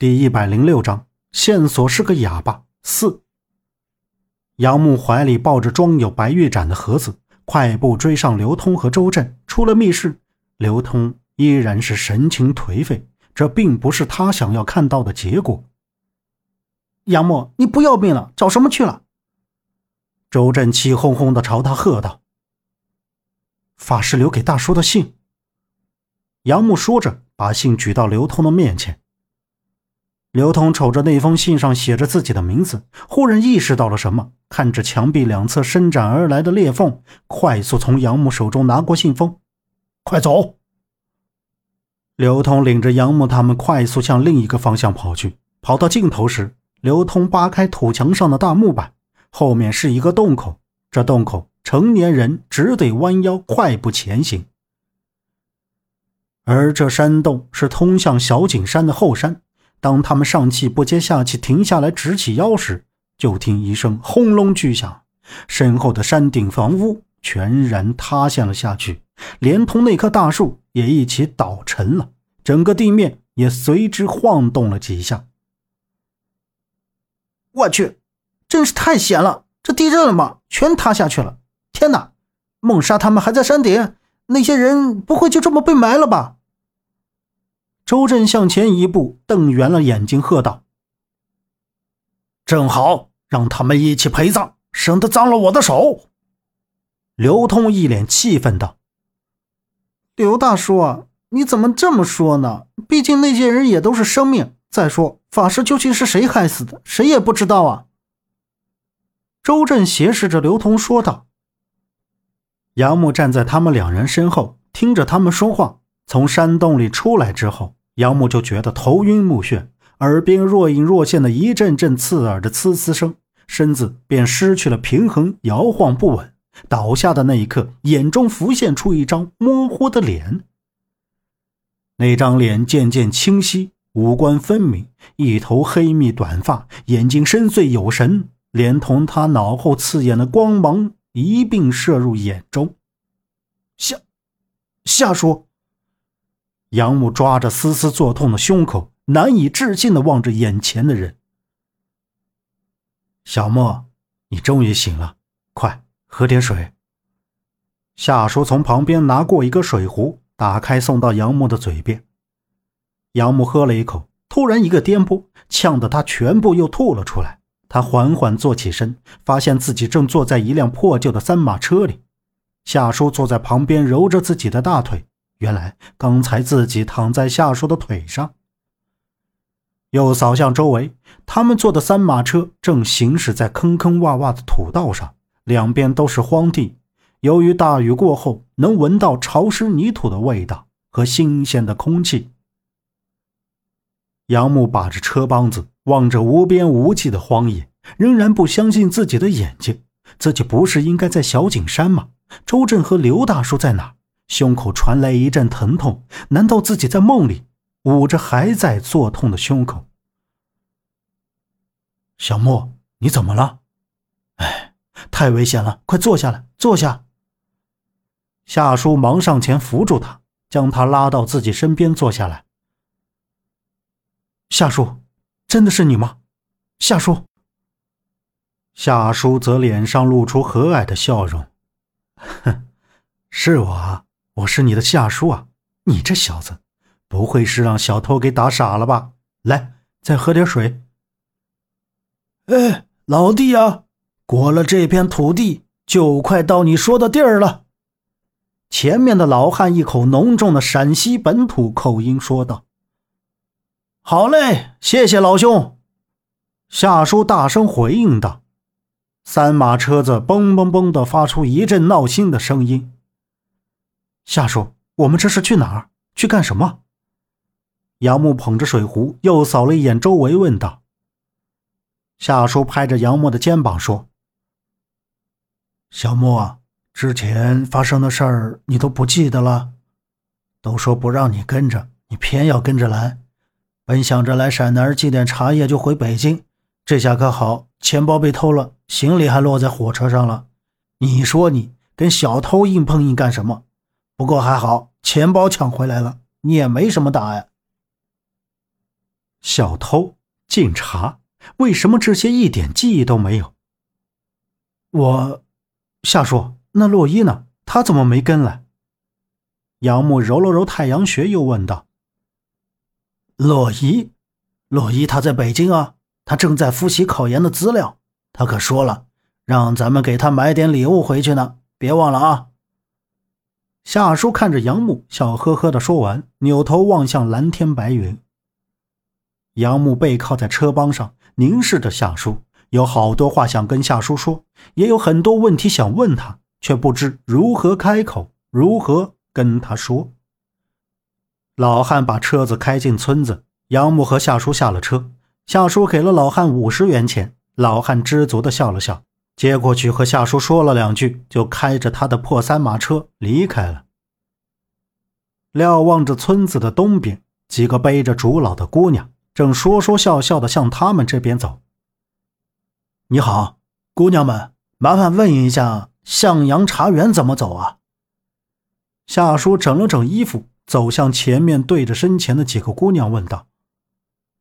第一百零六章，线索是个哑巴。四。杨木怀里抱着装有白玉盏的盒子，快步追上刘通和周震。出了密室，刘通依然是神情颓废，这并不是他想要看到的结果。杨木，你不要命了？找什么去了？周震气哄哄的朝他喝道：“法师留给大叔的信。”杨木说着，把信举到刘通的面前。刘通瞅着那封信上写着自己的名字，忽然意识到了什么，看着墙壁两侧伸展而来的裂缝，快速从杨木手中拿过信封。快走！刘通领着杨木他们快速向另一个方向跑去。跑到尽头时，刘通扒开土墙上的大木板，后面是一个洞口。这洞口，成年人只得弯腰快步前行。而这山洞是通向小景山的后山。当他们上气不接下气停下来直起腰时，就听一声轰隆巨响，身后的山顶房屋全然塌陷了下去，连同那棵大树也一起倒沉了，整个地面也随之晃动了几下。我去，真是太险了！这地震了吗？全塌下去了！天哪，孟莎他们还在山顶，那些人不会就这么被埋了吧？周震向前一步，瞪圆了眼睛，喝道：“正好让他们一起陪葬，省得脏了我的手。”刘通一脸气愤道：“刘大叔，你怎么这么说呢？毕竟那些人也都是生命。再说，法师究竟是谁害死的，谁也不知道啊。”周震斜视着刘通说道。杨木站在他们两人身后，听着他们说话。从山洞里出来之后。杨木就觉得头晕目眩，耳边若隐若现的一阵阵刺耳的呲呲声，身子便失去了平衡，摇晃不稳。倒下的那一刻，眼中浮现出一张模糊的脸。那张脸渐渐清晰，五官分明，一头黑密短发，眼睛深邃有神，连同他脑后刺眼的光芒一并射入眼中。夏夏叔。杨木抓着丝丝作痛的胸口，难以置信的望着眼前的人。小莫，你终于醒了，快喝点水。夏叔从旁边拿过一个水壶，打开送到杨木的嘴边。杨木喝了一口，突然一个颠簸，呛得他全部又吐了出来。他缓缓坐起身，发现自己正坐在一辆破旧的三马车里。夏叔坐在旁边，揉着自己的大腿。原来刚才自己躺在夏叔的腿上，又扫向周围，他们坐的三马车正行驶在坑坑洼洼的土道上，两边都是荒地。由于大雨过后，能闻到潮湿泥土的味道和新鲜的空气。杨木把着车帮子，望着无边无际的荒野，仍然不相信自己的眼睛。自己不是应该在小景山吗？周震和刘大叔在哪？胸口传来一阵疼痛，难道自己在梦里捂着还在作痛的胸口？小莫，你怎么了？哎，太危险了，快坐下来，坐下。夏叔忙上前扶住他，将他拉到自己身边坐下来。夏叔，真的是你吗？夏叔。夏叔则脸上露出和蔼的笑容，哼，是我啊。我是你的夏叔啊！你这小子，不会是让小偷给打傻了吧？来，再喝点水。哎，老弟啊，过了这片土地，就快到你说的地儿了。前面的老汉一口浓重的陕西本土口音说道：“好嘞，谢谢老兄。”夏叔大声回应道。三马车子嘣嘣嘣的发出一阵闹心的声音。夏叔，我们这是去哪儿？去干什么？杨木捧着水壶，又扫了一眼周围，问道。夏叔拍着杨木的肩膀说：“小木啊，之前发生的事儿你都不记得了？都说不让你跟着，你偏要跟着来。本想着来陕南寄点茶叶就回北京，这下可好，钱包被偷了，行李还落在火车上了。你说你跟小偷硬碰硬干什么？”不过还好，钱包抢回来了，你也没什么大碍。小偷、警察，为什么这些一点记忆都没有？我，夏叔，那洛伊呢？他怎么没跟来？杨木揉了揉太阳穴，又问道：“洛伊，洛伊他在北京啊，他正在复习考研的资料。他可说了，让咱们给他买点礼物回去呢，别忘了啊。”夏叔看着杨木，笑呵呵的说完，扭头望向蓝天白云。杨木背靠在车帮上，凝视着夏叔，有好多话想跟夏叔说，也有很多问题想问他，却不知如何开口，如何。跟他说：“老汉把车子开进村子，杨木和夏叔下了车。夏叔给了老汉五十元钱，老汉知足的笑了笑，接过去和夏叔说了两句，就开着他的破三马车离开了。瞭望着村子的东边，几个背着竹篓的姑娘正说说笑笑的向他们这边走。你好，姑娘们，麻烦问一下，向阳茶园怎么走啊？”夏叔整了整衣服，走向前面，对着身前的几个姑娘问道：“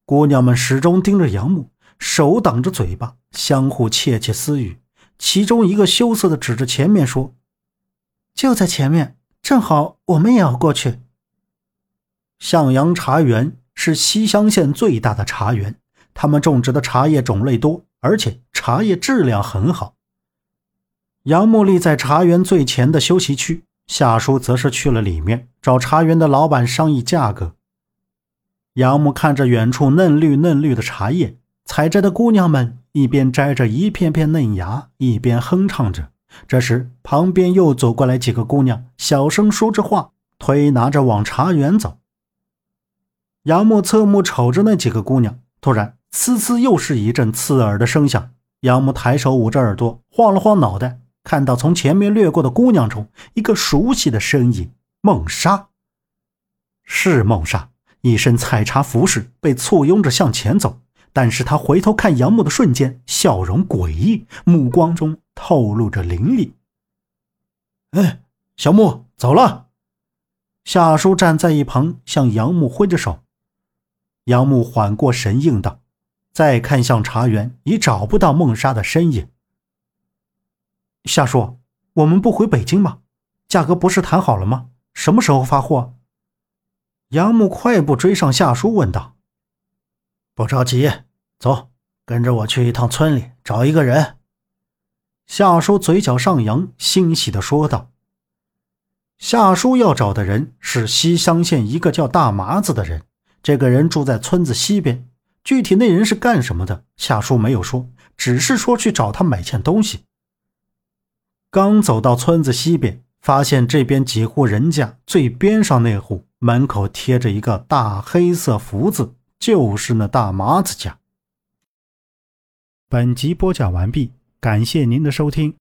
姑娘们始终盯着杨木，手挡着嘴巴，相互窃窃私语。其中一个羞涩的指着前面说：‘就在前面，正好我们也要过去。’向阳茶园是西乡县最大的茶园，他们种植的茶叶种类多，而且茶叶质量很好。杨木立在茶园最前的休息区。”夏叔则是去了里面，找茶园的老板商议价格。杨木看着远处嫩绿嫩绿的茶叶，采摘的姑娘们一边摘着一片片嫩芽，一边哼唱着。这时，旁边又走过来几个姑娘，小声说着话，推拿着往茶园走。杨木侧目瞅着那几个姑娘，突然，呲呲，又是一阵刺耳的声响。杨木抬手捂着耳朵，晃了晃脑袋。看到从前面掠过的姑娘中，一个熟悉的身影，梦莎。是梦莎，一身采茶服饰，被簇拥着向前走。但是他回头看杨木的瞬间，笑容诡异，目光中透露着凌厉。哎，小木走了。夏叔站在一旁，向杨木挥着手。杨木缓过神，应道：“再看向茶园，已找不到梦莎的身影。”夏叔，我们不回北京吗？价格不是谈好了吗？什么时候发货？杨木快步追上夏叔，问道：“不着急，走，跟着我去一趟村里找一个人。”夏叔嘴角上扬，欣喜的说道：“夏叔要找的人是西乡县一个叫大麻子的人，这个人住在村子西边。具体那人是干什么的，夏叔没有说，只是说去找他买件东西。”刚走到村子西边，发现这边几户人家最边上那户门口贴着一个大黑色福字，就是那大麻子家。本集播讲完毕，感谢您的收听。